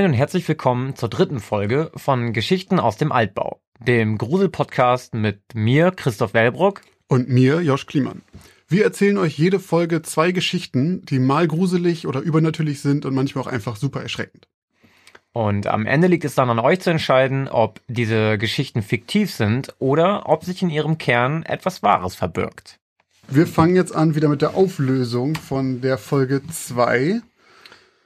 Moin und herzlich willkommen zur dritten Folge von Geschichten aus dem Altbau, dem Grusel-Podcast mit mir, Christoph Wellbrock. Und mir, Josch Kliemann. Wir erzählen euch jede Folge zwei Geschichten, die mal gruselig oder übernatürlich sind und manchmal auch einfach super erschreckend. Und am Ende liegt es dann an euch zu entscheiden, ob diese Geschichten fiktiv sind oder ob sich in ihrem Kern etwas Wahres verbirgt. Wir fangen jetzt an wieder mit der Auflösung von der Folge 2.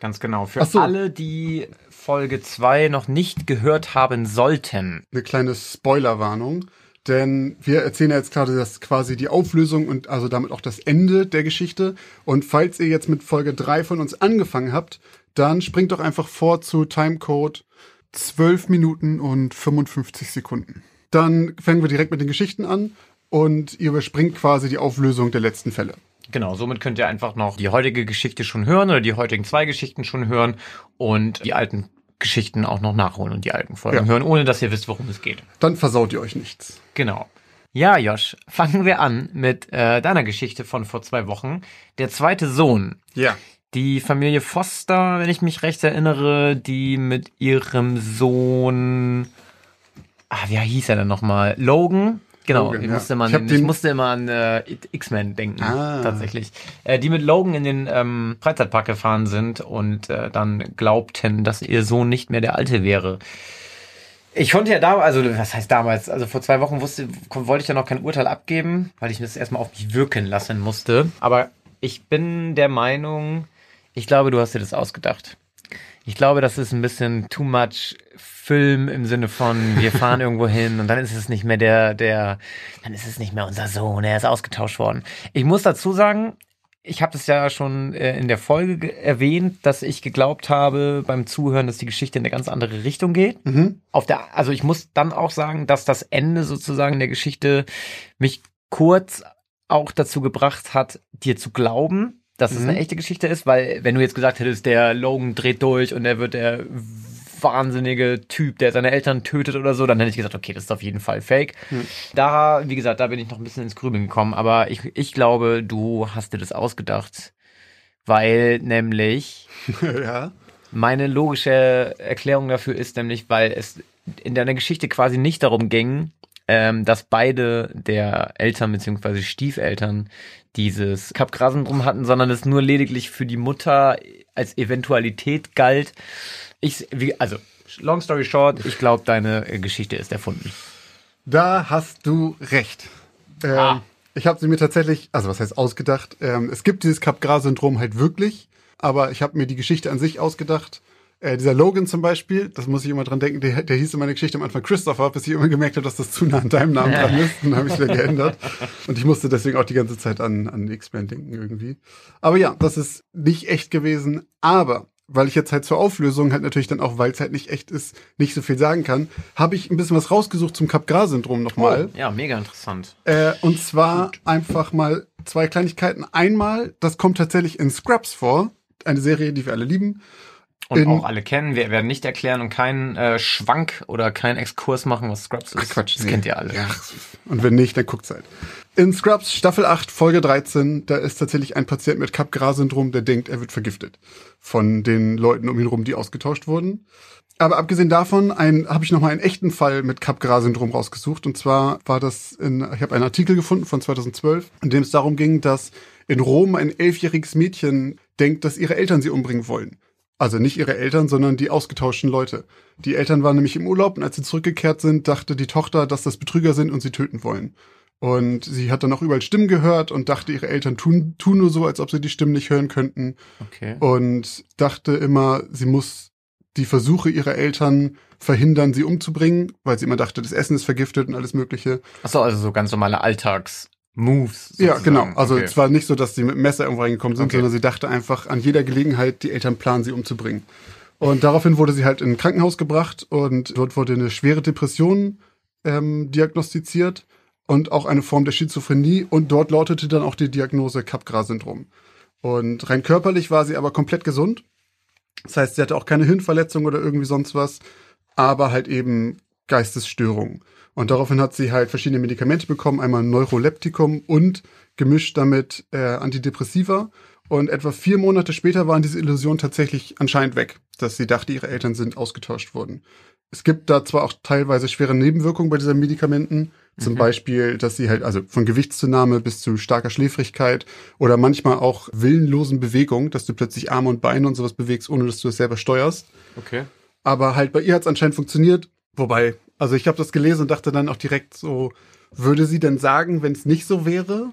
Ganz genau. Für so. alle, die Folge 2 noch nicht gehört haben sollten. Eine kleine Spoilerwarnung. Denn wir erzählen ja jetzt gerade das quasi die Auflösung und also damit auch das Ende der Geschichte. Und falls ihr jetzt mit Folge 3 von uns angefangen habt, dann springt doch einfach vor zu Timecode 12 Minuten und 55 Sekunden. Dann fangen wir direkt mit den Geschichten an und ihr überspringt quasi die Auflösung der letzten Fälle. Genau, somit könnt ihr einfach noch die heutige Geschichte schon hören oder die heutigen zwei Geschichten schon hören und die alten Geschichten auch noch nachholen und die alten Folgen ja. hören, ohne dass ihr wisst, worum es geht. Dann versaut ihr euch nichts. Genau. Ja, Josh, fangen wir an mit äh, deiner Geschichte von vor zwei Wochen. Der zweite Sohn. Ja. Die Familie Foster, wenn ich mich recht erinnere, die mit ihrem Sohn, ah, wie hieß er denn nochmal? Logan Genau, Logan, ich, musste ja. ich, ich, musste immer an äh, X-Men denken, ah. tatsächlich. Äh, die mit Logan in den ähm, Freizeitpark gefahren sind und äh, dann glaubten, dass ihr Sohn nicht mehr der Alte wäre. Ich konnte ja da, also was heißt damals, also vor zwei Wochen wusste, wollte ich ja noch kein Urteil abgeben, weil ich das erstmal auf mich wirken lassen musste. Aber ich bin der Meinung, ich glaube, du hast dir das ausgedacht. Ich glaube, das ist ein bisschen too much Film im Sinne von, wir fahren irgendwo hin und dann ist es nicht mehr der, der, dann ist es nicht mehr unser Sohn, er ist ausgetauscht worden. Ich muss dazu sagen, ich habe das ja schon äh, in der Folge erwähnt, dass ich geglaubt habe beim Zuhören, dass die Geschichte in eine ganz andere Richtung geht. Mhm. Auf der, also ich muss dann auch sagen, dass das Ende sozusagen der Geschichte mich kurz auch dazu gebracht hat, dir zu glauben, dass mhm. es eine echte Geschichte ist, weil wenn du jetzt gesagt hättest, der Logan dreht durch und er wird der wahnsinnige Typ, der seine Eltern tötet oder so, dann hätte ich gesagt, okay, das ist auf jeden Fall fake. Hm. Da, wie gesagt, da bin ich noch ein bisschen ins Grübeln gekommen, aber ich, ich glaube, du hast dir das ausgedacht, weil nämlich ja. meine logische Erklärung dafür ist nämlich, weil es in deiner Geschichte quasi nicht darum ging, ähm, dass beide der Eltern bzw. Stiefeltern dieses Kapgrasyndrom hatten, sondern es nur lediglich für die Mutter als Eventualität galt, ich, wie, also, long story short, ich glaube, deine Geschichte ist erfunden. Da hast du recht. Ähm, ah. Ich habe sie mir tatsächlich, also was heißt ausgedacht? Ähm, es gibt dieses Capgras-Syndrom halt wirklich, aber ich habe mir die Geschichte an sich ausgedacht. Äh, dieser Logan zum Beispiel, das muss ich immer dran denken, der, der hieß in meiner Geschichte am Anfang Christopher, bis ich immer gemerkt habe, dass das zu nah an deinem Namen dran ist. Dann habe ich wieder geändert. Und ich musste deswegen auch die ganze Zeit an, an X-Men denken irgendwie. Aber ja, das ist nicht echt gewesen. Aber weil ich jetzt halt zur Auflösung halt natürlich dann auch, weil es halt nicht echt ist, nicht so viel sagen kann, habe ich ein bisschen was rausgesucht zum Capgras-Syndrom nochmal. Oh, ja, mega interessant. Äh, und zwar Gut. einfach mal zwei Kleinigkeiten. Einmal, das kommt tatsächlich in Scrubs vor, eine Serie, die wir alle lieben. Und in, auch alle kennen. Wir werden nicht erklären und keinen äh, Schwank oder keinen Exkurs machen, was Scrubs ist. Ach Quatsch, das nee. kennt ihr alle. Ja. Und wenn nicht, dann guckt's halt. In Scrubs Staffel 8, Folge 13, da ist tatsächlich ein Patient mit Capgras-Syndrom, der denkt, er wird vergiftet von den Leuten um ihn rum, die ausgetauscht wurden. Aber abgesehen davon ein, habe ich nochmal einen echten Fall mit Capgras-Syndrom rausgesucht. Und zwar war das in, ich habe einen Artikel gefunden von 2012, in dem es darum ging, dass in Rom ein elfjähriges Mädchen denkt, dass ihre Eltern sie umbringen wollen. Also nicht ihre Eltern, sondern die ausgetauschten Leute. Die Eltern waren nämlich im Urlaub und als sie zurückgekehrt sind, dachte die Tochter, dass das Betrüger sind und sie töten wollen. Und sie hat dann auch überall Stimmen gehört und dachte, ihre Eltern tun, tun nur so, als ob sie die Stimmen nicht hören könnten. Okay. Und dachte immer, sie muss die Versuche ihrer Eltern verhindern, sie umzubringen, weil sie immer dachte, das Essen ist vergiftet und alles Mögliche. Achso, also so ganz normale Alltags-Moves. Ja, genau. Also okay. es war nicht so, dass sie mit dem Messer irgendwo reingekommen sind, okay. sondern sie dachte einfach, an jeder Gelegenheit, die Eltern planen, sie umzubringen. Und daraufhin wurde sie halt in ein Krankenhaus gebracht und dort wurde eine schwere Depression ähm, diagnostiziert und auch eine Form der Schizophrenie und dort lautete dann auch die Diagnose Capgras-Syndrom. Und rein körperlich war sie aber komplett gesund. Das heißt, sie hatte auch keine Hirnverletzung oder irgendwie sonst was, aber halt eben Geistesstörungen. Und daraufhin hat sie halt verschiedene Medikamente bekommen, einmal Neuroleptikum und gemischt damit äh, Antidepressiva. Und etwa vier Monate später waren diese Illusionen tatsächlich anscheinend weg, dass sie dachte, ihre Eltern sind ausgetauscht worden. Es gibt da zwar auch teilweise schwere Nebenwirkungen bei diesen Medikamenten, zum mhm. Beispiel, dass sie halt, also von Gewichtszunahme bis zu starker Schläfrigkeit oder manchmal auch willenlosen Bewegungen, dass du plötzlich Arme und Beine und sowas bewegst, ohne dass du es selber steuerst. Okay. Aber halt bei ihr hat es anscheinend funktioniert. Wobei, also ich habe das gelesen und dachte dann auch direkt so, würde sie denn sagen, wenn es nicht so wäre?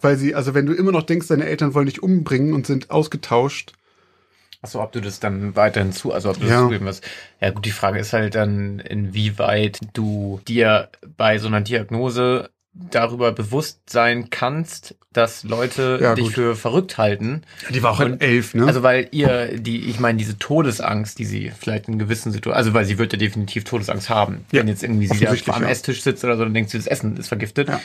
Weil sie, also wenn du immer noch denkst, deine Eltern wollen dich umbringen und sind ausgetauscht, Achso, ob du das dann weiterhin zu, also ob du ja. das zugeben wirst. Ja gut, die Frage ist halt dann, inwieweit du dir bei so einer Diagnose darüber bewusst sein kannst, dass Leute ja, dich gut. für verrückt halten. Die war auch in elf, ne? Also weil ihr, die, ich meine, diese Todesangst, die sie vielleicht in gewissen Situationen, also weil sie wird ja definitiv Todesangst haben. Ja. Wenn jetzt irgendwie sie da am ja. Esstisch sitzt oder so, dann denkst du, das Essen ist vergiftet. Ja.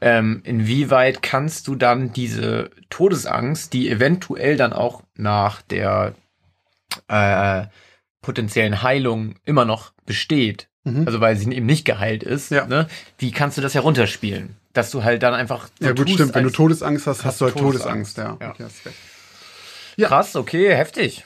Ähm, inwieweit kannst du dann diese Todesangst, die eventuell dann auch nach der äh, potenziellen Heilung immer noch besteht, mhm. also weil sie eben nicht geheilt ist, ja. ne? wie kannst du das herunterspielen? Dass du halt dann einfach. So ja, gut, stimmt. Wenn du Todesangst hast, hast, du halt Todesangst, Todesangst ja. ja. Okay, ja. Krass, okay, heftig.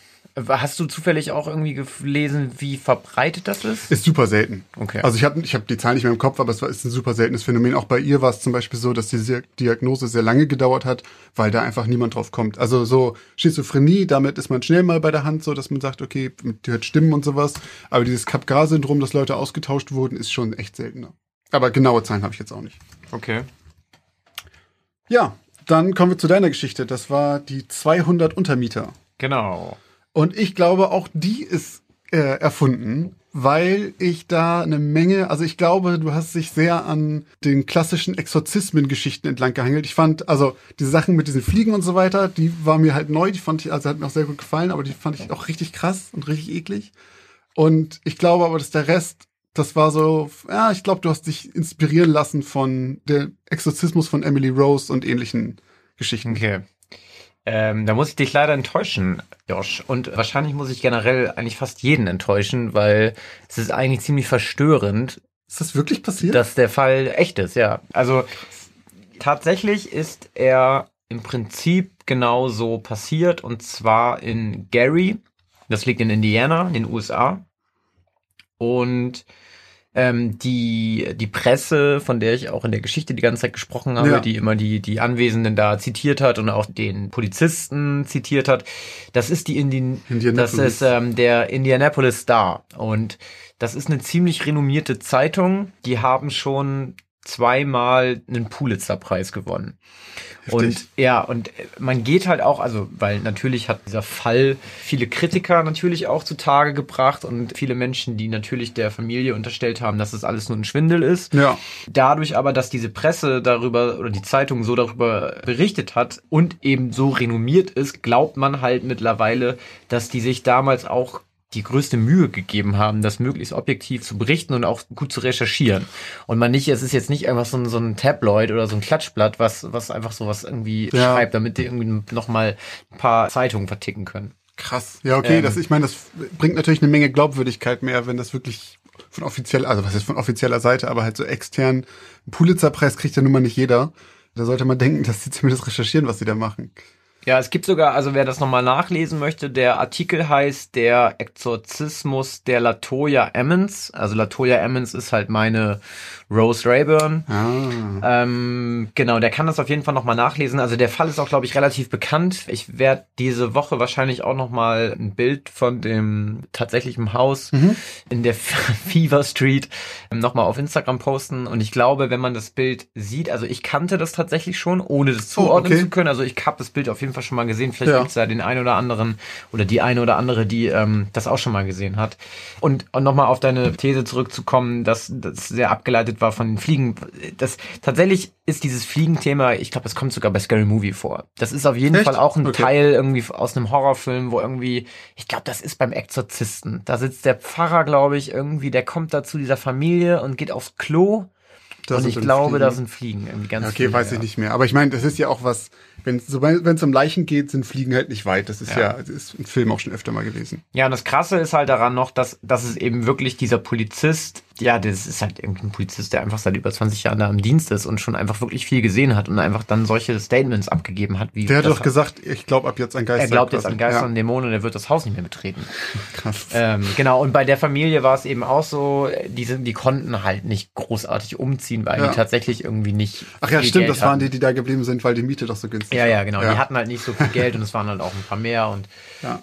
Hast du zufällig auch irgendwie gelesen, wie verbreitet das ist? Ist super selten. Okay. Also ich habe ich hab die Zahl nicht mehr im Kopf, aber es war, ist ein super seltenes Phänomen. Auch bei ihr war es zum Beispiel so, dass die Diagnose sehr lange gedauert hat, weil da einfach niemand drauf kommt. Also so Schizophrenie, damit ist man schnell mal bei der Hand, so dass man sagt, okay, die hört Stimmen und sowas. Aber dieses Capgras-Syndrom, dass Leute ausgetauscht wurden, ist schon echt seltener. Aber genaue Zahlen habe ich jetzt auch nicht. Okay. Ja, dann kommen wir zu deiner Geschichte. Das war die 200 Untermieter. Genau. Und ich glaube, auch die ist äh, erfunden, weil ich da eine Menge, also ich glaube, du hast dich sehr an den klassischen Exorzismen-Geschichten entlang gehangelt. Ich fand, also diese Sachen mit diesen Fliegen und so weiter, die war mir halt neu, die fand ich, also hat mir auch sehr gut gefallen, aber die fand ich auch richtig krass und richtig eklig. Und ich glaube aber, dass der Rest, das war so, ja, ich glaube, du hast dich inspirieren lassen von der Exorzismus von Emily Rose und ähnlichen Geschichten. Okay. Ähm, da muss ich dich leider enttäuschen, Josh. Und wahrscheinlich muss ich generell eigentlich fast jeden enttäuschen, weil es ist eigentlich ziemlich verstörend. Ist das wirklich passiert? Dass der Fall echt ist, ja. Also tatsächlich ist er im Prinzip genauso passiert und zwar in Gary. Das liegt in Indiana, in den USA. Und ähm, die, die Presse, von der ich auch in der Geschichte die ganze Zeit gesprochen habe, ja. die immer die, die Anwesenden da zitiert hat und auch den Polizisten zitiert hat, das ist die Indien, das ist ähm, der Indianapolis Star. Und das ist eine ziemlich renommierte Zeitung. Die haben schon zweimal einen Pulitzer-Preis gewonnen. Heftig. Und ja, und man geht halt auch, also, weil natürlich hat dieser Fall viele Kritiker natürlich auch zutage gebracht und viele Menschen, die natürlich der Familie unterstellt haben, dass es alles nur ein Schwindel ist. Ja. Dadurch aber, dass diese Presse darüber oder die Zeitung so darüber berichtet hat und eben so renommiert ist, glaubt man halt mittlerweile, dass die sich damals auch die größte Mühe gegeben haben, das möglichst objektiv zu berichten und auch gut zu recherchieren. Und man nicht, es ist jetzt nicht einfach so ein, so ein Tabloid oder so ein Klatschblatt, was, was einfach sowas irgendwie ja. schreibt, damit die irgendwie nochmal ein paar Zeitungen verticken können. Krass. Ja, okay, ähm, das, ich meine, das bringt natürlich eine Menge Glaubwürdigkeit mehr, wenn das wirklich von offizieller, also was ist von offizieller Seite, aber halt so extern, einen Pulitzerpreis kriegt ja nun mal nicht jeder. Da sollte man denken, dass sie zumindest recherchieren, was sie da machen. Ja, es gibt sogar, also wer das nochmal nachlesen möchte, der Artikel heißt Der Exorzismus der Latoya Emmons. Also Latoya Emmons ist halt meine Rose Rayburn. Ah. Ähm, genau, der kann das auf jeden Fall nochmal nachlesen. Also der Fall ist auch, glaube ich, relativ bekannt. Ich werde diese Woche wahrscheinlich auch nochmal ein Bild von dem tatsächlichen Haus mhm. in der Fever Street nochmal auf Instagram posten. Und ich glaube, wenn man das Bild sieht, also ich kannte das tatsächlich schon, ohne das oh, zuordnen oh, okay. zu können. Also ich habe das Bild auf jeden Fall schon mal gesehen. Vielleicht ja. gibt es da den einen oder anderen oder die eine oder andere, die ähm, das auch schon mal gesehen hat. Und, und nochmal auf deine These zurückzukommen, dass das sehr abgeleitet war von den Fliegen. Das tatsächlich ist dieses Fliegenthema, ich glaube, das kommt sogar bei Scary Movie vor. Das ist auf jeden Echt? Fall auch ein okay. Teil irgendwie aus einem Horrorfilm, wo irgendwie, ich glaube, das ist beim Exorzisten. Da sitzt der Pfarrer, glaube ich, irgendwie, der kommt da zu dieser Familie und geht aufs Klo. Da und ich glaube, Fliegen. da sind Fliegen irgendwie ganz Okay, viele, weiß ich nicht mehr. Aber ich meine, das ist ja auch was, wenn es wenn es um Leichen geht, sind Fliegen halt nicht weit. Das ist ja, ja das ist im Film auch schon öfter mal gewesen. Ja, und das Krasse ist halt daran noch, dass, dass es eben wirklich dieser Polizist ja, das ist halt irgendein Polizist, der einfach seit über 20 Jahren da im Dienst ist und schon einfach wirklich viel gesehen hat und einfach dann solche Statements abgegeben hat. Wie der hat doch gesagt, ich glaube ab jetzt an Geister. Er glaubt jetzt an Geister ja. und Dämonen und er wird das Haus nicht mehr betreten. Krass. Ähm, genau, und bei der Familie war es eben auch so, die, sind, die konnten halt nicht großartig umziehen, weil ja. die tatsächlich irgendwie nicht. Ach ja, stimmt, Geld das waren die, die da geblieben sind, weil die Miete doch so günstig ja, war. Ja, ja, genau. Die hatten halt nicht so viel Geld und es waren halt auch ein paar mehr und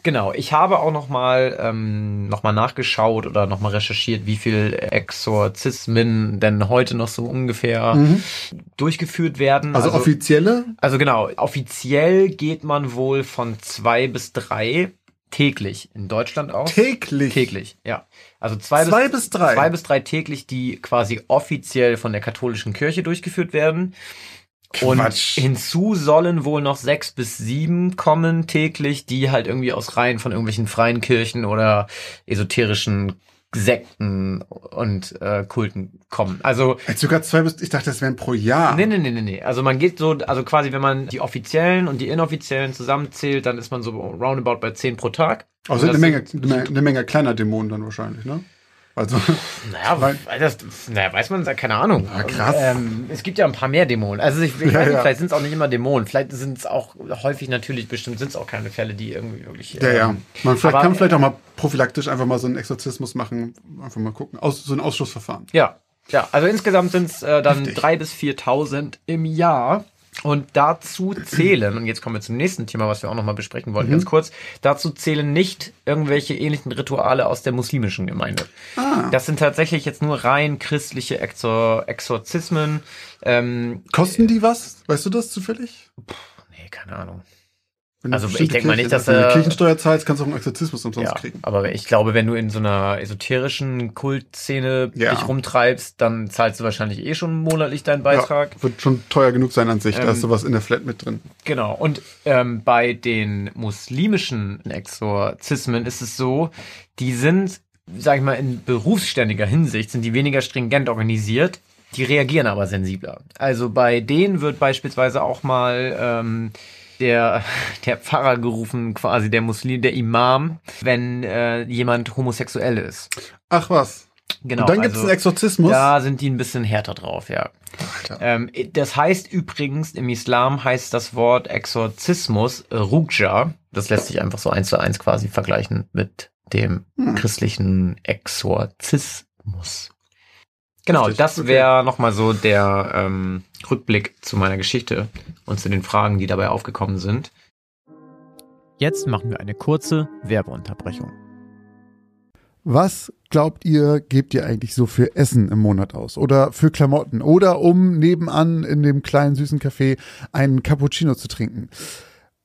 genau. Ich habe auch nochmal ähm, noch nachgeschaut oder nochmal recherchiert, wie viel Exorzismen denn heute noch so ungefähr mhm. durchgeführt werden. Also, also offizielle? Also genau, offiziell geht man wohl von zwei bis drei täglich in Deutschland aus. Täglich? Täglich, ja. Also zwei, zwei bis, bis drei. Zwei bis drei täglich, die quasi offiziell von der katholischen Kirche durchgeführt werden. Quatsch. Und hinzu sollen wohl noch sechs bis sieben kommen täglich, die halt irgendwie aus Reihen von irgendwelchen freien Kirchen oder esoterischen Sekten und äh, Kulten kommen. Also Jetzt sogar zwei bis ich dachte, das wären pro Jahr. Nee, nee, nee, nee, nee. Also man geht so, also quasi, wenn man die offiziellen und die inoffiziellen zusammenzählt, dann ist man so roundabout bei zehn pro Tag. Also sind eine Menge, eine Menge kleiner Dämonen dann wahrscheinlich, ne? Also, naja, das, naja, weiß man, keine Ahnung. Ja, krass. Ähm, es gibt ja ein paar mehr Dämonen. Also ich, ich ja, weiß nicht, ja. vielleicht sind es auch nicht immer Dämonen. Vielleicht sind es auch häufig natürlich bestimmt sind es auch keine Fälle, die irgendwie wirklich. Ja, ähm, ja. Man vielleicht, aber, kann vielleicht auch mal prophylaktisch einfach mal so einen Exorzismus machen, einfach mal gucken, aus, so ein Ausschussverfahren. Ja, ja. Also insgesamt sind es äh, dann drei bis 4.000 im Jahr. Und dazu zählen, und jetzt kommen wir zum nächsten Thema, was wir auch nochmal besprechen wollen, mhm. ganz kurz, dazu zählen nicht irgendwelche ähnlichen Rituale aus der muslimischen Gemeinde. Ah. Das sind tatsächlich jetzt nur rein christliche Exor Exorzismen. Ähm, Kosten die was? Weißt du das zufällig? Puh, nee, keine Ahnung. Also ich denke mal nicht, dass du äh, Kirchensteuer zahlst, kannst du auch einen Exorzismus umsonst ja, kriegen. Aber ich glaube, wenn du in so einer esoterischen Kultszene ja. dich rumtreibst, dann zahlst du wahrscheinlich eh schon monatlich deinen Beitrag. Ja, wird schon teuer genug sein an sich, ähm, da hast du was in der Flat mit drin. Genau. Und ähm, bei den muslimischen Exorzismen ist es so, die sind, sag ich mal, in berufsständiger Hinsicht sind die weniger stringent organisiert. Die reagieren aber sensibler. Also bei denen wird beispielsweise auch mal ähm, der, der Pfarrer gerufen, quasi der Muslim, der Imam, wenn äh, jemand homosexuell ist. Ach was. Genau. Und dann gibt es also, einen Exorzismus. Da sind die ein bisschen härter drauf, ja. Ähm, das heißt übrigens, im Islam heißt das Wort Exorzismus äh, Rukja. Das lässt sich einfach so eins zu eins quasi vergleichen mit dem hm. christlichen Exorzismus. Genau, Richtig. das wäre okay. nochmal so der ähm, Rückblick zu meiner Geschichte und zu den Fragen, die dabei aufgekommen sind. Jetzt machen wir eine kurze Werbeunterbrechung. Was glaubt ihr, gebt ihr eigentlich so für Essen im Monat aus? Oder für Klamotten? Oder um nebenan in dem kleinen süßen Café einen Cappuccino zu trinken?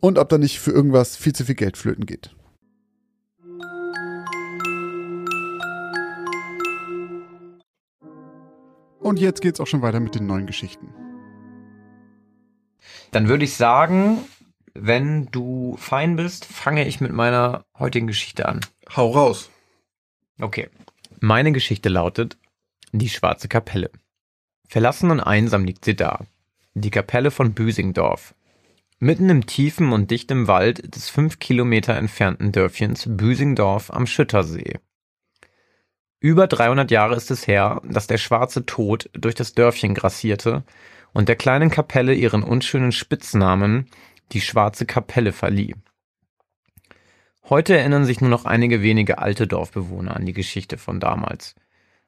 und ob da nicht für irgendwas viel zu viel Geld flöten geht. Und jetzt geht's auch schon weiter mit den neuen Geschichten. Dann würde ich sagen, wenn du fein bist, fange ich mit meiner heutigen Geschichte an. Hau raus. Okay. Meine Geschichte lautet Die schwarze Kapelle. Verlassen und einsam liegt sie da. Die Kapelle von Büsingdorf, Mitten im tiefen und dichten Wald des fünf Kilometer entfernten Dörfchens Büsingdorf am Schüttersee Über 300 Jahre ist es her, dass der schwarze Tod durch das Dörfchen grassierte und der kleinen Kapelle ihren unschönen Spitznamen die schwarze Kapelle verlieh. Heute erinnern sich nur noch einige wenige alte Dorfbewohner an die Geschichte von damals,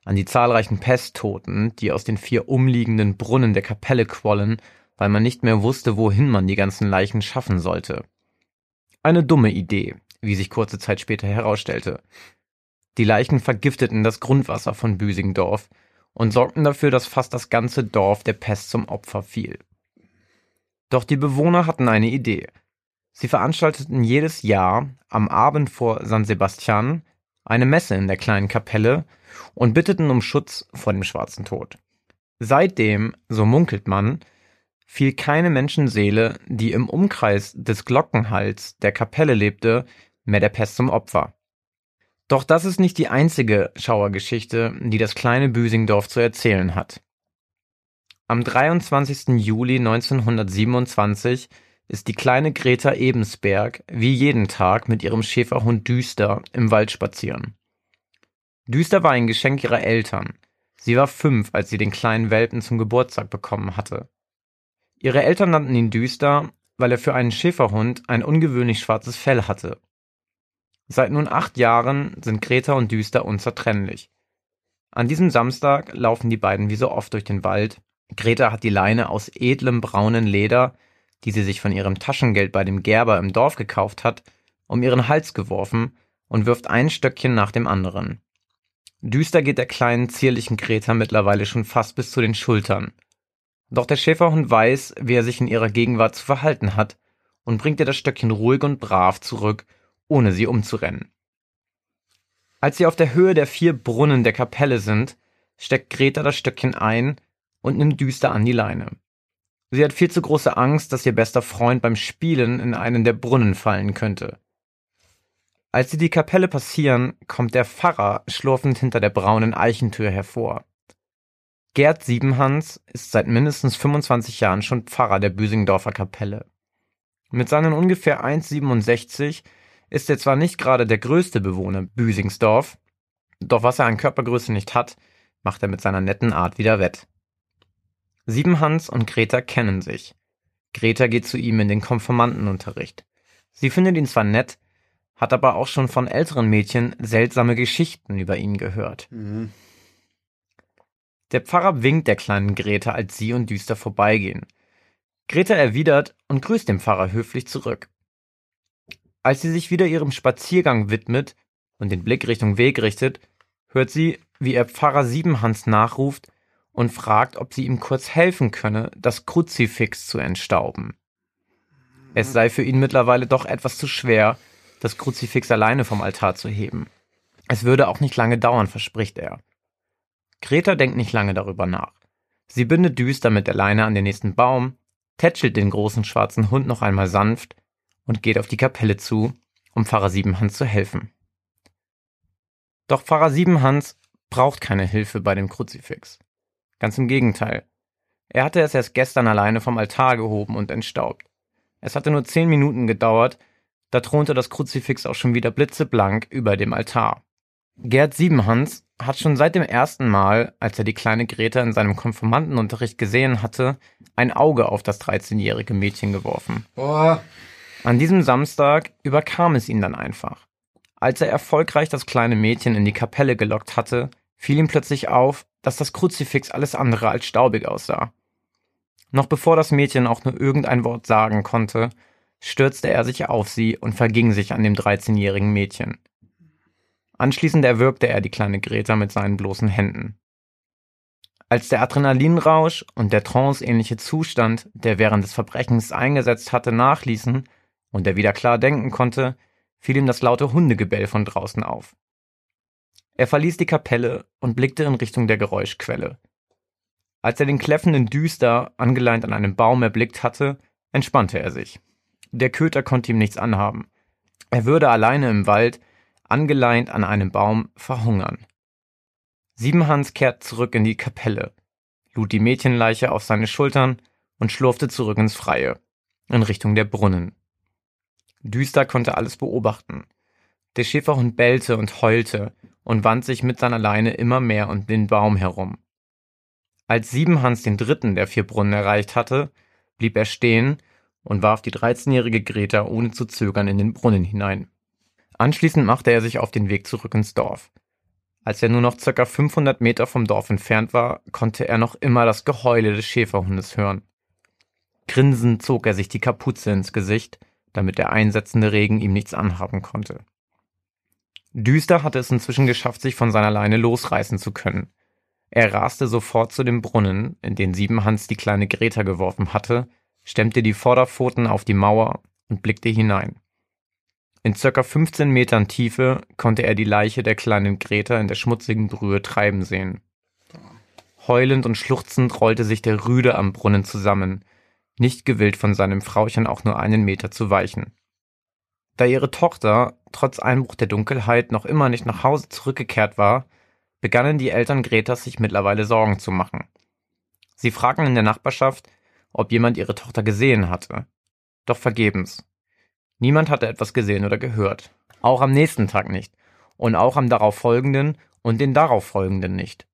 an die zahlreichen Pesttoten, die aus den vier umliegenden Brunnen der Kapelle quollen, weil man nicht mehr wusste, wohin man die ganzen Leichen schaffen sollte. Eine dumme Idee, wie sich kurze Zeit später herausstellte. Die Leichen vergifteten das Grundwasser von Büsingdorf und sorgten dafür, dass fast das ganze Dorf der Pest zum Opfer fiel. Doch die Bewohner hatten eine Idee. Sie veranstalteten jedes Jahr am Abend vor San Sebastian eine Messe in der kleinen Kapelle und bitteten um Schutz vor dem schwarzen Tod. Seitdem, so munkelt man, fiel keine Menschenseele, die im Umkreis des Glockenhals der Kapelle lebte, mehr der Pest zum Opfer. Doch das ist nicht die einzige Schauergeschichte, die das kleine Büsingdorf zu erzählen hat. Am 23. Juli 1927 ist die kleine Greta Ebensberg wie jeden Tag mit ihrem Schäferhund Düster im Wald spazieren. Düster war ein Geschenk ihrer Eltern. Sie war fünf, als sie den kleinen Welpen zum Geburtstag bekommen hatte. Ihre Eltern nannten ihn Düster, weil er für einen Schäferhund ein ungewöhnlich schwarzes Fell hatte. Seit nun acht Jahren sind Greta und Düster unzertrennlich. An diesem Samstag laufen die beiden wie so oft durch den Wald. Greta hat die Leine aus edlem braunen Leder, die sie sich von ihrem Taschengeld bei dem Gerber im Dorf gekauft hat, um ihren Hals geworfen und wirft ein Stöckchen nach dem anderen. Düster geht der kleinen, zierlichen Greta mittlerweile schon fast bis zu den Schultern. Doch der Schäferhund weiß, wie er sich in ihrer Gegenwart zu verhalten hat und bringt ihr das Stöckchen ruhig und brav zurück, ohne sie umzurennen. Als sie auf der Höhe der vier Brunnen der Kapelle sind, steckt Greta das Stöckchen ein und nimmt düster an die Leine. Sie hat viel zu große Angst, dass ihr bester Freund beim Spielen in einen der Brunnen fallen könnte. Als sie die Kapelle passieren, kommt der Pfarrer schlurfend hinter der braunen Eichentür hervor. Gerd Siebenhans ist seit mindestens 25 Jahren schon Pfarrer der Büsingdorfer Kapelle. Mit seinen ungefähr 1,67 ist er zwar nicht gerade der größte Bewohner Büsingsdorf, doch was er an Körpergröße nicht hat, macht er mit seiner netten Art wieder wett. Siebenhans und Greta kennen sich. Greta geht zu ihm in den Konformantenunterricht. Sie findet ihn zwar nett, hat aber auch schon von älteren Mädchen seltsame Geschichten über ihn gehört. Mhm. Der Pfarrer winkt der kleinen Greta, als sie und Düster vorbeigehen. Greta erwidert und grüßt den Pfarrer höflich zurück. Als sie sich wieder ihrem Spaziergang widmet und den Blick Richtung Weg richtet, hört sie, wie ihr Pfarrer Siebenhans nachruft und fragt, ob sie ihm kurz helfen könne, das Kruzifix zu entstauben. Es sei für ihn mittlerweile doch etwas zu schwer, das Kruzifix alleine vom Altar zu heben. Es würde auch nicht lange dauern, verspricht er. Greta denkt nicht lange darüber nach. Sie bindet düster mit der Leine an den nächsten Baum, tätschelt den großen schwarzen Hund noch einmal sanft und geht auf die Kapelle zu, um Pfarrer Siebenhans zu helfen. Doch Pfarrer Siebenhans braucht keine Hilfe bei dem Kruzifix. Ganz im Gegenteil. Er hatte es erst gestern alleine vom Altar gehoben und entstaubt. Es hatte nur zehn Minuten gedauert, da thronte das Kruzifix auch schon wieder blitzeblank über dem Altar. Gerd Siebenhans hat schon seit dem ersten Mal, als er die kleine Greta in seinem Konformantenunterricht gesehen hatte, ein Auge auf das 13-jährige Mädchen geworfen. Boah. An diesem Samstag überkam es ihn dann einfach. Als er erfolgreich das kleine Mädchen in die Kapelle gelockt hatte, fiel ihm plötzlich auf, dass das Kruzifix alles andere als staubig aussah. Noch bevor das Mädchen auch nur irgendein Wort sagen konnte, stürzte er sich auf sie und verging sich an dem 13-jährigen Mädchen. Anschließend erwürgte er die kleine Greta mit seinen bloßen Händen. Als der Adrenalinrausch und der tranceähnliche Zustand, der während des Verbrechens eingesetzt hatte, nachließen und er wieder klar denken konnte, fiel ihm das laute Hundegebell von draußen auf. Er verließ die Kapelle und blickte in Richtung der Geräuschquelle. Als er den kläffenden Düster, angeleint an einem Baum, erblickt hatte, entspannte er sich. Der Köter konnte ihm nichts anhaben. Er würde alleine im Wald angeleint an einem Baum, verhungern. Siebenhans kehrt zurück in die Kapelle, lud die Mädchenleiche auf seine Schultern und schlurfte zurück ins Freie, in Richtung der Brunnen. Düster konnte alles beobachten. Der Schäferhund bellte und heulte und wand sich mit seiner Leine immer mehr um den Baum herum. Als Siebenhans den dritten der vier Brunnen erreicht hatte, blieb er stehen und warf die 13-jährige Greta ohne zu zögern in den Brunnen hinein. Anschließend machte er sich auf den Weg zurück ins Dorf. Als er nur noch circa 500 Meter vom Dorf entfernt war, konnte er noch immer das Geheule des Schäferhundes hören. Grinsend zog er sich die Kapuze ins Gesicht, damit der einsetzende Regen ihm nichts anhaben konnte. Düster hatte es inzwischen geschafft, sich von seiner Leine losreißen zu können. Er raste sofort zu dem Brunnen, in den Siebenhans die kleine Greta geworfen hatte, stemmte die Vorderpfoten auf die Mauer und blickte hinein. In circa 15 Metern Tiefe konnte er die Leiche der kleinen Greta in der schmutzigen Brühe treiben sehen. Heulend und schluchzend rollte sich der Rüde am Brunnen zusammen, nicht gewillt von seinem Frauchen auch nur einen Meter zu weichen. Da ihre Tochter, trotz Einbruch der Dunkelheit, noch immer nicht nach Hause zurückgekehrt war, begannen die Eltern Gretas sich mittlerweile Sorgen zu machen. Sie fragten in der Nachbarschaft, ob jemand ihre Tochter gesehen hatte. Doch vergebens. Niemand hatte etwas gesehen oder gehört. Auch am nächsten Tag nicht. Und auch am darauffolgenden und den darauffolgenden nicht.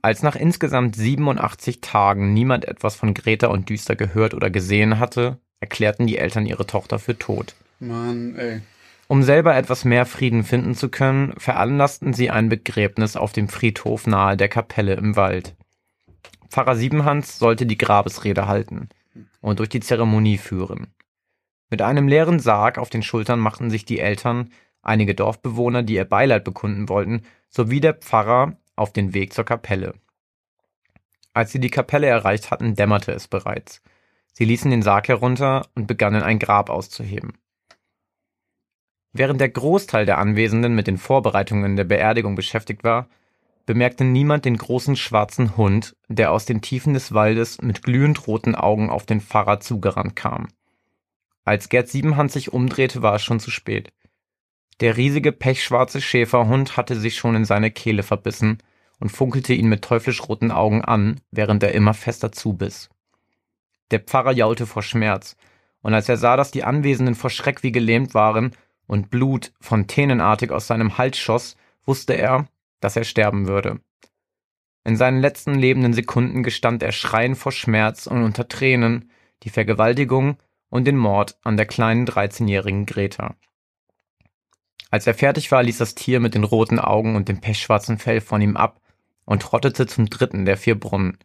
Als nach insgesamt 87 Tagen niemand etwas von Greta und Düster gehört oder gesehen hatte, erklärten die Eltern ihre Tochter für tot. Mann, ey. Um selber etwas mehr Frieden finden zu können, veranlassten sie ein Begräbnis auf dem Friedhof nahe der Kapelle im Wald. Pfarrer Siebenhans sollte die Grabesrede halten und durch die Zeremonie führen. Mit einem leeren Sarg auf den Schultern machten sich die Eltern, einige Dorfbewohner, die ihr Beileid bekunden wollten, sowie der Pfarrer auf den Weg zur Kapelle. Als sie die Kapelle erreicht hatten, dämmerte es bereits. Sie ließen den Sarg herunter und begannen ein Grab auszuheben. Während der Großteil der Anwesenden mit den Vorbereitungen der Beerdigung beschäftigt war, bemerkte niemand den großen schwarzen Hund, der aus den Tiefen des Waldes mit glühend roten Augen auf den Pfarrer zugerannt kam. Als Gerd Siebenhand sich umdrehte, war es schon zu spät. Der riesige pechschwarze Schäferhund hatte sich schon in seine Kehle verbissen und funkelte ihn mit teuflisch roten Augen an, während er immer fester zubiss. Der Pfarrer jaulte vor Schmerz, und als er sah, dass die Anwesenden vor Schreck wie gelähmt waren und Blut fontänenartig aus seinem Hals schoss, wusste er, dass er sterben würde. In seinen letzten lebenden Sekunden gestand er schreiend vor Schmerz und unter Tränen die Vergewaltigung und den Mord an der kleinen 13-jährigen Greta. Als er fertig war, ließ das Tier mit den roten Augen und dem pechschwarzen Fell von ihm ab und trottete zum dritten der vier Brunnen.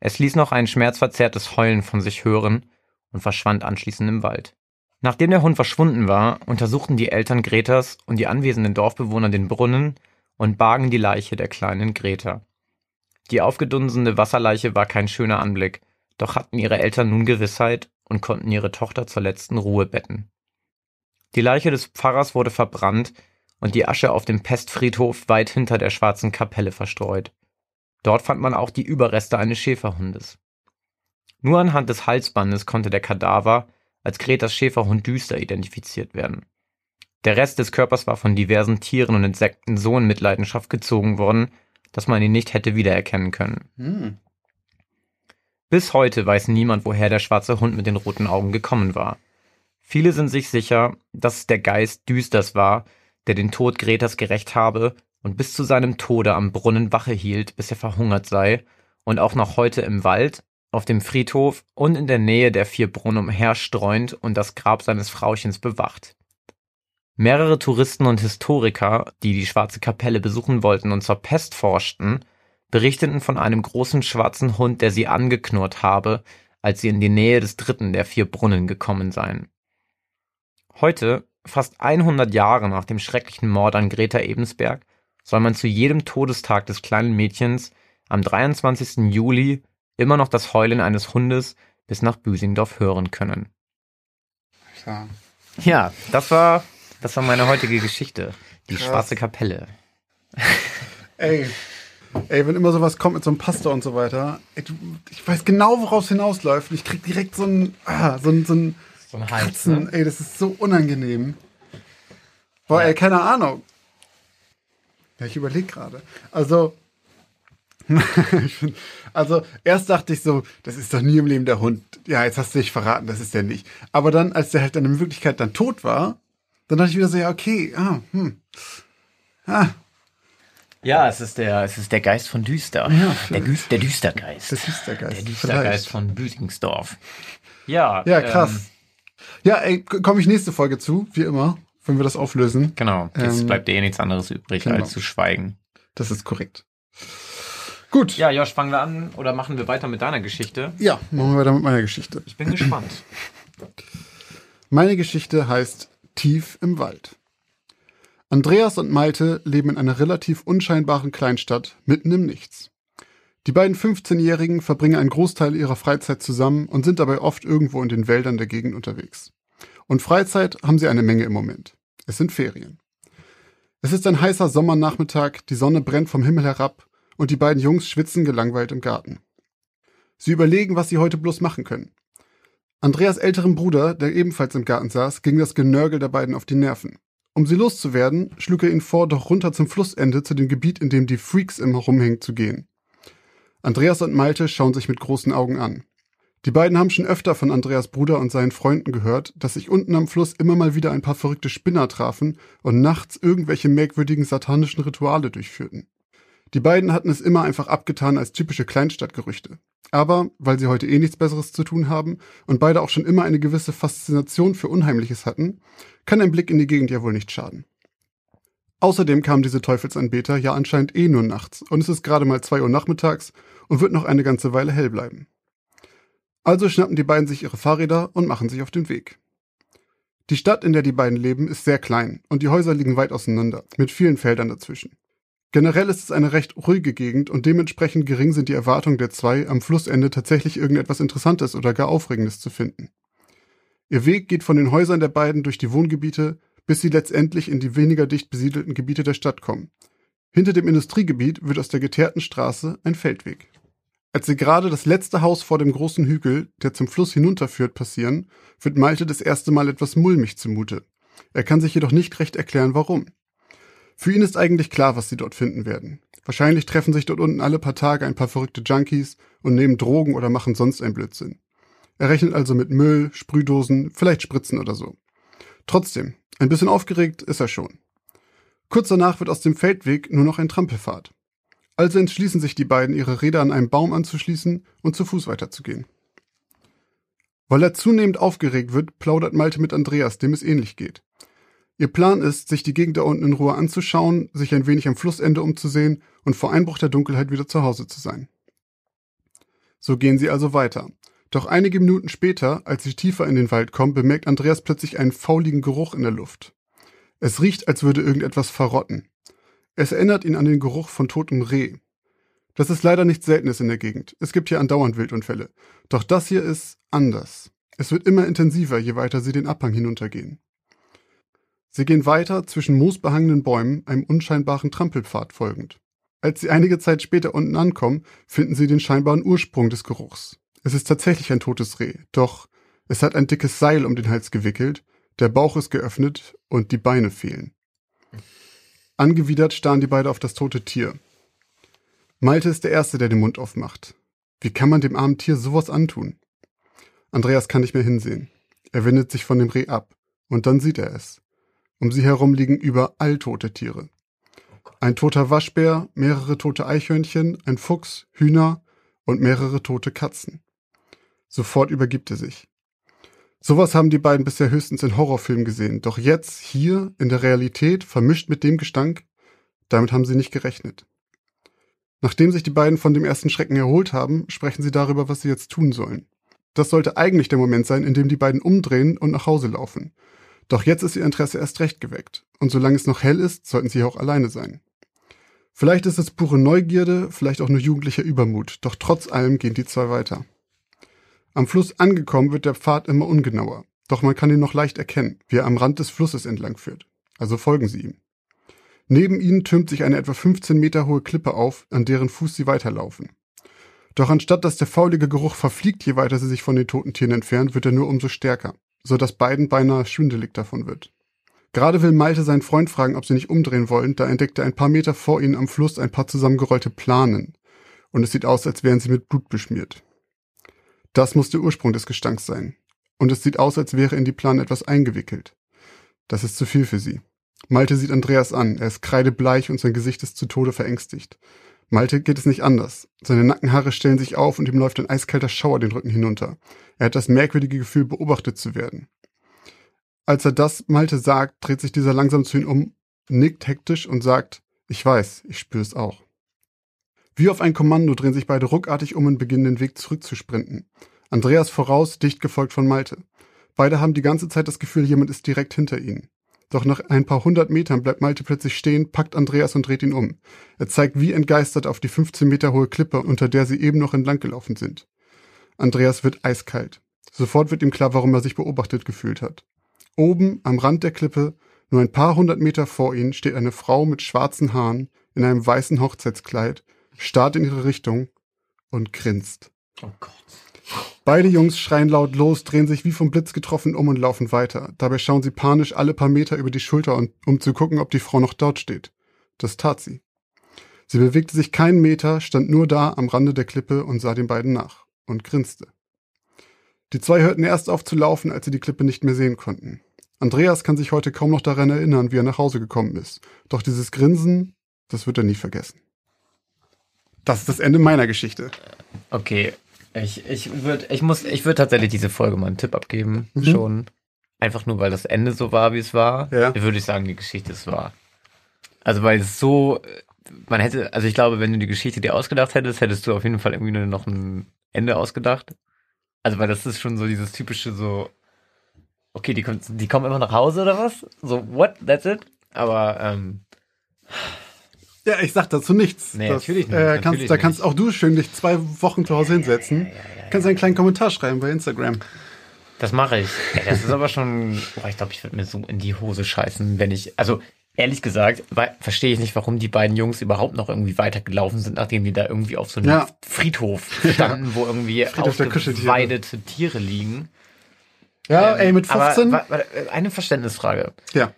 Es ließ noch ein schmerzverzerrtes Heulen von sich hören und verschwand anschließend im Wald. Nachdem der Hund verschwunden war, untersuchten die Eltern Gretas und die anwesenden Dorfbewohner den Brunnen und bargen die Leiche der kleinen Greta. Die aufgedunsene Wasserleiche war kein schöner Anblick, doch hatten ihre Eltern nun Gewissheit und konnten ihre Tochter zur letzten Ruhe betten. Die Leiche des Pfarrers wurde verbrannt und die Asche auf dem Pestfriedhof weit hinter der schwarzen Kapelle verstreut. Dort fand man auch die Überreste eines Schäferhundes. Nur anhand des Halsbandes konnte der Kadaver als Gretas Schäferhund düster identifiziert werden. Der Rest des Körpers war von diversen Tieren und Insekten so in Mitleidenschaft gezogen worden, dass man ihn nicht hätte wiedererkennen können. Hm. Bis heute weiß niemand, woher der schwarze Hund mit den roten Augen gekommen war. Viele sind sich sicher, dass es der Geist Düsters war, der den Tod Gretas gerecht habe und bis zu seinem Tode am Brunnen Wache hielt, bis er verhungert sei und auch noch heute im Wald, auf dem Friedhof und in der Nähe der vier Brunnen umherstreuend und das Grab seines Frauchens bewacht. Mehrere Touristen und Historiker, die die Schwarze Kapelle besuchen wollten und zur Pest forschten, berichteten von einem großen schwarzen Hund, der sie angeknurrt habe, als sie in die Nähe des dritten der vier Brunnen gekommen seien. Heute Fast 100 Jahre nach dem schrecklichen Mord an Greta Ebensberg soll man zu jedem Todestag des kleinen Mädchens am 23. Juli immer noch das Heulen eines Hundes bis nach Büsingdorf hören können. Ja, ja das war das war meine heutige Geschichte, die Krass. schwarze Kapelle. Ey, ey, wenn immer sowas kommt mit so einem Pastor und so weiter, ey, ich weiß genau, worauf es hinausläuft. Ich krieg direkt so ein, ah, so ein, so ein so ein Hals. Kratzen, ne? ey, das ist so unangenehm. Boah, ja. ey, keine Ahnung. Ja, ich überlege gerade. Also, also, erst dachte ich so, das ist doch nie im Leben der Hund. Ja, jetzt hast du dich verraten, das ist der nicht. Aber dann, als der halt dann in Wirklichkeit dann tot war, dann dachte ich wieder so, ja, okay, ah, hm. Ah. Ja, es ist der, es ist der Geist von Düster. Ja, der, der Düstergeist. Der Düstergeist. Der Düstergeist von Büsingsdorf. Ja. Ja, krass. Ähm, ja, komme ich nächste Folge zu, wie immer, wenn wir das auflösen. Genau. Jetzt ähm, bleibt eh nichts anderes übrig, genau. als zu schweigen. Das ist korrekt. Gut. Ja, Josh, fangen wir an oder machen wir weiter mit deiner Geschichte? Ja, machen wir weiter mit meiner Geschichte. Ich bin gespannt. Meine Geschichte heißt Tief im Wald. Andreas und Malte leben in einer relativ unscheinbaren Kleinstadt mitten im Nichts. Die beiden 15-Jährigen verbringen einen Großteil ihrer Freizeit zusammen und sind dabei oft irgendwo in den Wäldern der Gegend unterwegs. Und Freizeit haben sie eine Menge im Moment. Es sind Ferien. Es ist ein heißer Sommernachmittag, die Sonne brennt vom Himmel herab und die beiden Jungs schwitzen gelangweilt im Garten. Sie überlegen, was sie heute bloß machen können. Andreas älterem Bruder, der ebenfalls im Garten saß, ging das Genörgel der beiden auf die Nerven. Um sie loszuwerden, schlug er ihnen vor, doch runter zum Flussende zu dem Gebiet, in dem die Freaks immer rumhängen, zu gehen. Andreas und Malte schauen sich mit großen Augen an. Die beiden haben schon öfter von Andreas Bruder und seinen Freunden gehört, dass sich unten am Fluss immer mal wieder ein paar verrückte Spinner trafen und nachts irgendwelche merkwürdigen satanischen Rituale durchführten. Die beiden hatten es immer einfach abgetan als typische Kleinstadtgerüchte. Aber weil sie heute eh nichts Besseres zu tun haben und beide auch schon immer eine gewisse Faszination für Unheimliches hatten, kann ein Blick in die Gegend ja wohl nicht schaden. Außerdem kamen diese Teufelsanbeter ja anscheinend eh nur nachts und es ist gerade mal zwei Uhr nachmittags und wird noch eine ganze Weile hell bleiben. Also schnappen die beiden sich ihre Fahrräder und machen sich auf den Weg. Die Stadt, in der die beiden leben, ist sehr klein und die Häuser liegen weit auseinander, mit vielen Feldern dazwischen. Generell ist es eine recht ruhige Gegend und dementsprechend gering sind die Erwartungen der zwei, am Flussende tatsächlich irgendetwas Interessantes oder gar Aufregendes zu finden. Ihr Weg geht von den Häusern der beiden durch die Wohngebiete, bis sie letztendlich in die weniger dicht besiedelten Gebiete der Stadt kommen. Hinter dem Industriegebiet wird aus der geteerten Straße ein Feldweg. Als sie gerade das letzte Haus vor dem großen Hügel, der zum Fluss hinunterführt, passieren, wird Malte das erste Mal etwas mulmig zumute. Er kann sich jedoch nicht recht erklären, warum. Für ihn ist eigentlich klar, was sie dort finden werden. Wahrscheinlich treffen sich dort unten alle paar Tage ein paar verrückte Junkies und nehmen Drogen oder machen sonst ein Blödsinn. Er rechnet also mit Müll, Sprühdosen, vielleicht Spritzen oder so. Trotzdem, ein bisschen aufgeregt ist er schon. Kurz danach wird aus dem Feldweg nur noch ein Trampelpfad. Also entschließen sich die beiden, ihre Räder an einem Baum anzuschließen und zu Fuß weiterzugehen. Weil er zunehmend aufgeregt wird, plaudert Malte mit Andreas, dem es ähnlich geht. Ihr Plan ist, sich die Gegend da unten in Ruhe anzuschauen, sich ein wenig am Flussende umzusehen und vor Einbruch der Dunkelheit wieder zu Hause zu sein. So gehen sie also weiter. Doch einige Minuten später, als sie tiefer in den Wald kommen, bemerkt Andreas plötzlich einen fauligen Geruch in der Luft. Es riecht, als würde irgendetwas verrotten. Es erinnert ihn an den Geruch von totem Reh. Das ist leider nichts Seltenes in der Gegend. Es gibt hier andauernd Wildunfälle. Doch das hier ist anders. Es wird immer intensiver, je weiter sie den Abhang hinuntergehen. Sie gehen weiter zwischen moosbehangenen Bäumen, einem unscheinbaren Trampelpfad folgend. Als sie einige Zeit später unten ankommen, finden sie den scheinbaren Ursprung des Geruchs. Es ist tatsächlich ein totes Reh, doch es hat ein dickes Seil um den Hals gewickelt, der Bauch ist geöffnet und die Beine fehlen. Angewidert starren die beiden auf das tote Tier. Malte ist der Erste, der den Mund aufmacht. Wie kann man dem armen Tier sowas antun? Andreas kann nicht mehr hinsehen. Er wendet sich von dem Reh ab. Und dann sieht er es. Um sie herum liegen überall tote Tiere. Ein toter Waschbär, mehrere tote Eichhörnchen, ein Fuchs, Hühner und mehrere tote Katzen. Sofort übergibt er sich. Sowas haben die beiden bisher höchstens in Horrorfilmen gesehen, doch jetzt, hier, in der Realität, vermischt mit dem Gestank, damit haben sie nicht gerechnet. Nachdem sich die beiden von dem ersten Schrecken erholt haben, sprechen sie darüber, was sie jetzt tun sollen. Das sollte eigentlich der Moment sein, in dem die beiden umdrehen und nach Hause laufen. Doch jetzt ist ihr Interesse erst recht geweckt. Und solange es noch hell ist, sollten sie auch alleine sein. Vielleicht ist es pure Neugierde, vielleicht auch nur jugendlicher Übermut, doch trotz allem gehen die zwei weiter. Am Fluss angekommen wird der Pfad immer ungenauer, doch man kann ihn noch leicht erkennen, wie er am Rand des Flusses entlang führt. Also folgen sie ihm. Neben ihnen türmt sich eine etwa 15 Meter hohe Klippe auf, an deren Fuß sie weiterlaufen. Doch anstatt dass der faulige Geruch verfliegt, je weiter sie sich von den toten Tieren entfernt, wird er nur umso stärker so dass beiden beinahe schwindelig davon wird. Gerade will Malte seinen Freund fragen, ob sie nicht umdrehen wollen, da entdeckt er ein paar Meter vor ihnen am Fluss ein paar zusammengerollte Planen. Und es sieht aus, als wären sie mit Blut beschmiert. Das muss der Ursprung des Gestanks sein. Und es sieht aus, als wäre in die Planen etwas eingewickelt. Das ist zu viel für sie. Malte sieht Andreas an. Er ist kreidebleich und sein Gesicht ist zu Tode verängstigt. Malte geht es nicht anders. Seine Nackenhaare stellen sich auf und ihm läuft ein eiskalter Schauer den Rücken hinunter. Er hat das merkwürdige Gefühl, beobachtet zu werden. Als er das Malte sagt, dreht sich dieser langsam zu ihm um, nickt hektisch und sagt, ich weiß, ich spüre es auch. Wie auf ein Kommando drehen sich beide ruckartig um und beginnen den Weg zurückzusprinten. Andreas voraus, dicht gefolgt von Malte. Beide haben die ganze Zeit das Gefühl, jemand ist direkt hinter ihnen. Doch nach ein paar hundert Metern bleibt Malte plötzlich stehen, packt Andreas und dreht ihn um. Er zeigt wie entgeistert auf die 15 Meter hohe Klippe, unter der sie eben noch entlang gelaufen sind. Andreas wird eiskalt. Sofort wird ihm klar, warum er sich beobachtet gefühlt hat. Oben am Rand der Klippe, nur ein paar hundert Meter vor ihnen, steht eine Frau mit schwarzen Haaren in einem weißen Hochzeitskleid, starrt in ihre Richtung und grinst. Oh Gott. Beide Jungs schreien laut los, drehen sich wie vom Blitz getroffen um und laufen weiter. Dabei schauen sie panisch alle paar Meter über die Schulter, um zu gucken, ob die Frau noch dort steht. Das tat sie. Sie bewegte sich keinen Meter, stand nur da am Rande der Klippe und sah den beiden nach und grinste. Die zwei hörten erst auf zu laufen, als sie die Klippe nicht mehr sehen konnten. Andreas kann sich heute kaum noch daran erinnern, wie er nach Hause gekommen ist. Doch dieses Grinsen, das wird er nie vergessen. Das ist das Ende meiner Geschichte. Okay, ich, ich würde ich muss, ich würde tatsächlich diese Folge mal einen Tipp abgeben. Mhm. Schon. Einfach nur, weil das Ende so war, wie es war. Ja. Würde ich sagen, die Geschichte ist wahr. Also, weil es so, man hätte, also ich glaube, wenn du die Geschichte dir ausgedacht hättest, hättest du auf jeden Fall irgendwie nur noch ein Ende ausgedacht. Also, weil das ist schon so dieses typische so, okay, die, kommt, die kommen immer nach Hause oder was? So, what? That's it? Aber, ähm, ja, ich sag dazu nichts. Nee, das, natürlich nicht. Äh, kannst, natürlich da kannst auch du schön dich zwei Wochen zu Hause hinsetzen. Ja, ja, ja, kannst einen kleinen Kommentar schreiben bei Instagram. Das mache ich. Ja, das ist aber schon, boah, ich glaube, ich würde mir so in die Hose scheißen, wenn ich, also ehrlich gesagt, verstehe ich nicht, warum die beiden Jungs überhaupt noch irgendwie weitergelaufen sind, nachdem die da irgendwie auf so einem ja. Friedhof standen, wo irgendwie ausgeweidete Tiere liegen. Ja, ähm, ey, mit 15. Aber, eine Verständnisfrage. Ja.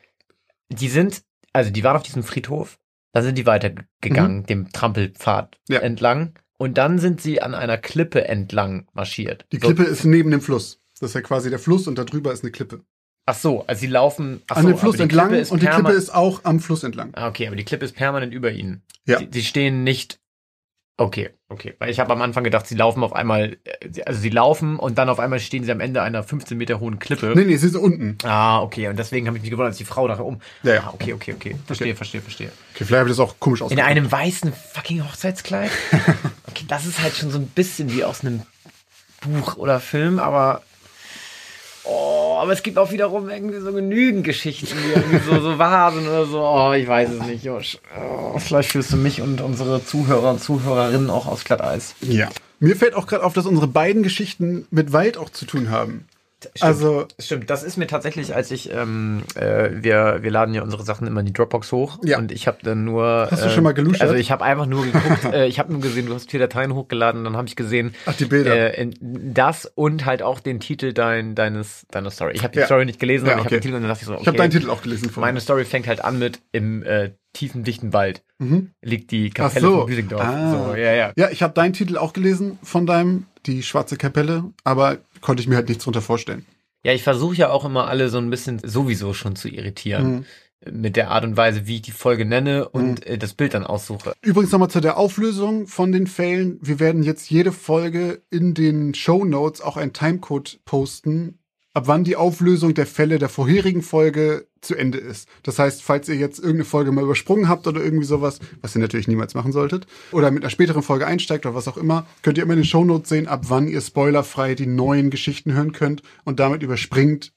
Die sind, also die waren auf diesem Friedhof da sind die weitergegangen, mhm. dem Trampelpfad ja. entlang. Und dann sind sie an einer Klippe entlang marschiert. Die Klippe so. ist neben dem Fluss. Das ist ja quasi der Fluss und da drüber ist eine Klippe. Ach so, also sie laufen ach an so, dem Fluss entlang und die Klippe ist auch am Fluss entlang. Ah, okay, aber die Klippe ist permanent über ihnen. Ja. Sie, sie stehen nicht Okay, okay. Weil ich habe am Anfang gedacht, sie laufen auf einmal, äh, also sie laufen und dann auf einmal stehen sie am Ende einer 15 Meter hohen Klippe. Nee, nee, sie sind unten. Ah, okay. Und deswegen habe ich mich gewundert, als die Frau da um. Ja, ja. Ah, okay, okay, okay. Verstehe, okay. verstehe, verstehe. Okay, vielleicht habe ich das auch komisch ausgesprochen. In einem weißen fucking Hochzeitskleid? okay, das ist halt schon so ein bisschen wie aus einem Buch oder Film, aber Oh, aber es gibt auch wiederum irgendwie so genügend Geschichten, die irgendwie so, so wahr sind oder so. Oh, ich weiß es nicht, Josh. Oh, vielleicht fühlst du mich und unsere Zuhörer und Zuhörerinnen auch aus Glatteis. Ja. Mir fällt auch gerade auf, dass unsere beiden Geschichten mit Wald auch zu tun haben. Stimmt, also stimmt, das ist mir tatsächlich, als ich ähm, äh, wir wir laden ja unsere Sachen immer in die Dropbox hoch ja. und ich habe dann nur Hast du schon mal geluscht? Also ich habe einfach nur geguckt, äh, ich habe nur gesehen, du hast vier Dateien hochgeladen, dann habe ich gesehen, ach die Bilder, äh, das und halt auch den Titel dein, deines deiner Story. Ich habe die ja. Story nicht gelesen, ja, aber okay. ich habe den Titel und dann dachte ich so, okay, ich habe deinen Titel auch gelesen. Vorhin. Meine Story fängt halt an mit im äh, tiefen dichten Wald mhm. liegt die Kapelle so. von Büsingdorf. Ah. So, ja, ja. Ja, ich habe deinen Titel auch gelesen von deinem die schwarze Kapelle, aber konnte ich mir halt nichts drunter vorstellen. Ja, ich versuche ja auch immer alle so ein bisschen sowieso schon zu irritieren. Mhm. Mit der Art und Weise, wie ich die Folge nenne und mhm. Äh, das Bild dann aussuche. Übrigens nochmal zu der Auflösung von den Fällen. Wir werden jetzt jede Folge in den Show Notes auch einen Timecode posten, ab wann die Auflösung der Fälle der vorherigen Folge zu Ende ist. Das heißt, falls ihr jetzt irgendeine Folge mal übersprungen habt oder irgendwie sowas, was ihr natürlich niemals machen solltet, oder mit einer späteren Folge einsteigt oder was auch immer, könnt ihr immer in den Shownotes sehen, ab wann ihr spoilerfrei die neuen Geschichten hören könnt und damit überspringt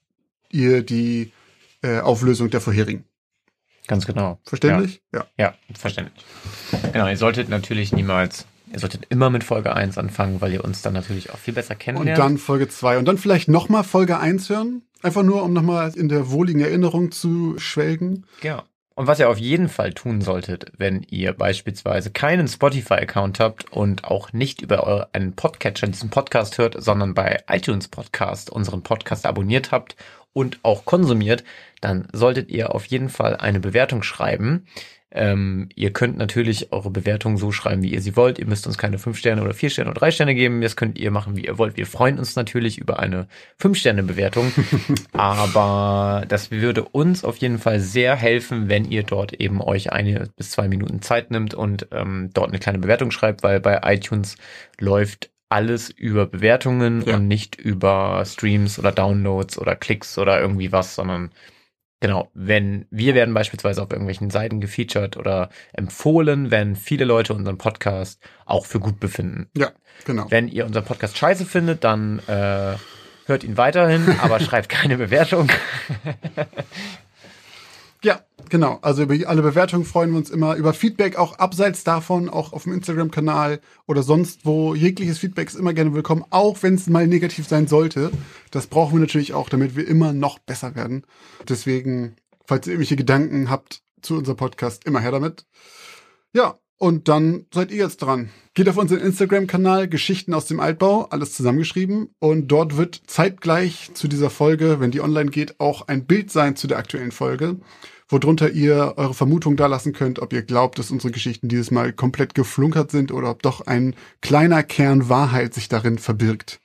ihr die äh, Auflösung der vorherigen. Ganz genau. Verständlich? Ja. ja. Ja, verständlich. Genau, ihr solltet natürlich niemals Ihr solltet immer mit Folge 1 anfangen, weil ihr uns dann natürlich auch viel besser kennenlernt. Und dann Folge 2 und dann vielleicht nochmal Folge 1 hören. Einfach nur, um nochmal in der wohligen Erinnerung zu schwelgen. Ja. Und was ihr auf jeden Fall tun solltet, wenn ihr beispielsweise keinen Spotify-Account habt und auch nicht über eure, einen Podcatcher diesen Podcast hört, sondern bei iTunes Podcast unseren Podcast abonniert habt und auch konsumiert, dann solltet ihr auf jeden Fall eine Bewertung schreiben Ähm, ihr könnt natürlich eure Bewertung so schreiben, wie ihr sie wollt. Ihr müsst uns keine fünf Sterne oder vier Sterne oder drei Sterne geben. Das könnt ihr machen, wie ihr wollt. Wir freuen uns natürlich über eine fünf Sterne Bewertung. Aber das würde uns auf jeden Fall sehr helfen, wenn ihr dort eben euch eine bis zwei Minuten Zeit nimmt und ähm, dort eine kleine Bewertung schreibt, weil bei iTunes läuft alles über Bewertungen ja. und nicht über Streams oder Downloads oder Klicks oder irgendwie was, sondern Genau, wenn wir werden beispielsweise auf irgendwelchen Seiten gefeatured oder empfohlen, wenn viele Leute unseren Podcast auch für gut befinden. Ja, genau. Wenn ihr unseren Podcast scheiße findet, dann äh, hört ihn weiterhin, aber schreibt keine Bewertung. Ja, genau. Also über alle Bewertungen freuen wir uns immer. Über Feedback auch abseits davon, auch auf dem Instagram-Kanal oder sonst wo. Jegliches Feedback ist immer gerne willkommen, auch wenn es mal negativ sein sollte. Das brauchen wir natürlich auch, damit wir immer noch besser werden. Deswegen, falls ihr irgendwelche Gedanken habt zu unserem Podcast, immer her damit. Ja, und dann seid ihr jetzt dran. Geht auf unseren Instagram-Kanal Geschichten aus dem Altbau, alles zusammengeschrieben. Und dort wird zeitgleich zu dieser Folge, wenn die online geht, auch ein Bild sein zu der aktuellen Folge, worunter ihr eure Vermutung da lassen könnt, ob ihr glaubt, dass unsere Geschichten dieses Mal komplett geflunkert sind oder ob doch ein kleiner Kern Wahrheit sich darin verbirgt.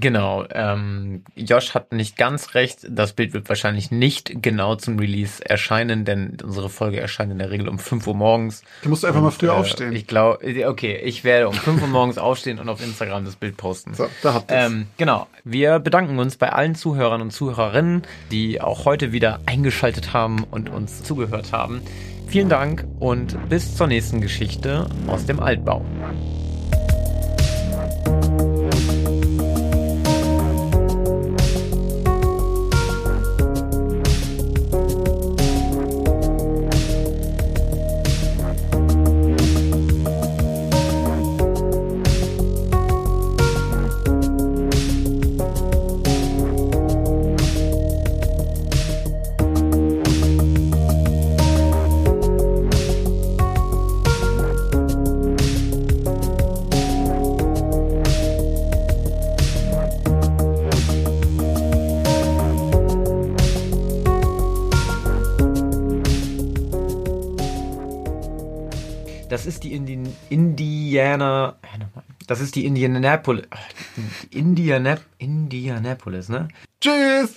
Genau, ähm, Josh hat nicht ganz recht. Das Bild wird wahrscheinlich nicht genau zum Release erscheinen, denn unsere Folge erscheint in der Regel um 5 Uhr morgens. Du musst einfach und, mal früher äh, aufstehen. Ich glaube, okay, ich werde um 5 Uhr morgens aufstehen und auf Instagram das Bild posten. So, da habt ihr ähm, Genau, wir bedanken uns bei allen Zuhörern und Zuhörerinnen, die auch heute wieder eingeschaltet haben und uns zugehört haben. Vielen Dank und bis zur nächsten Geschichte aus dem Altbau. Indiana. Das ist die Indianapolis. Indianap Indianapolis, ne? Tschüss!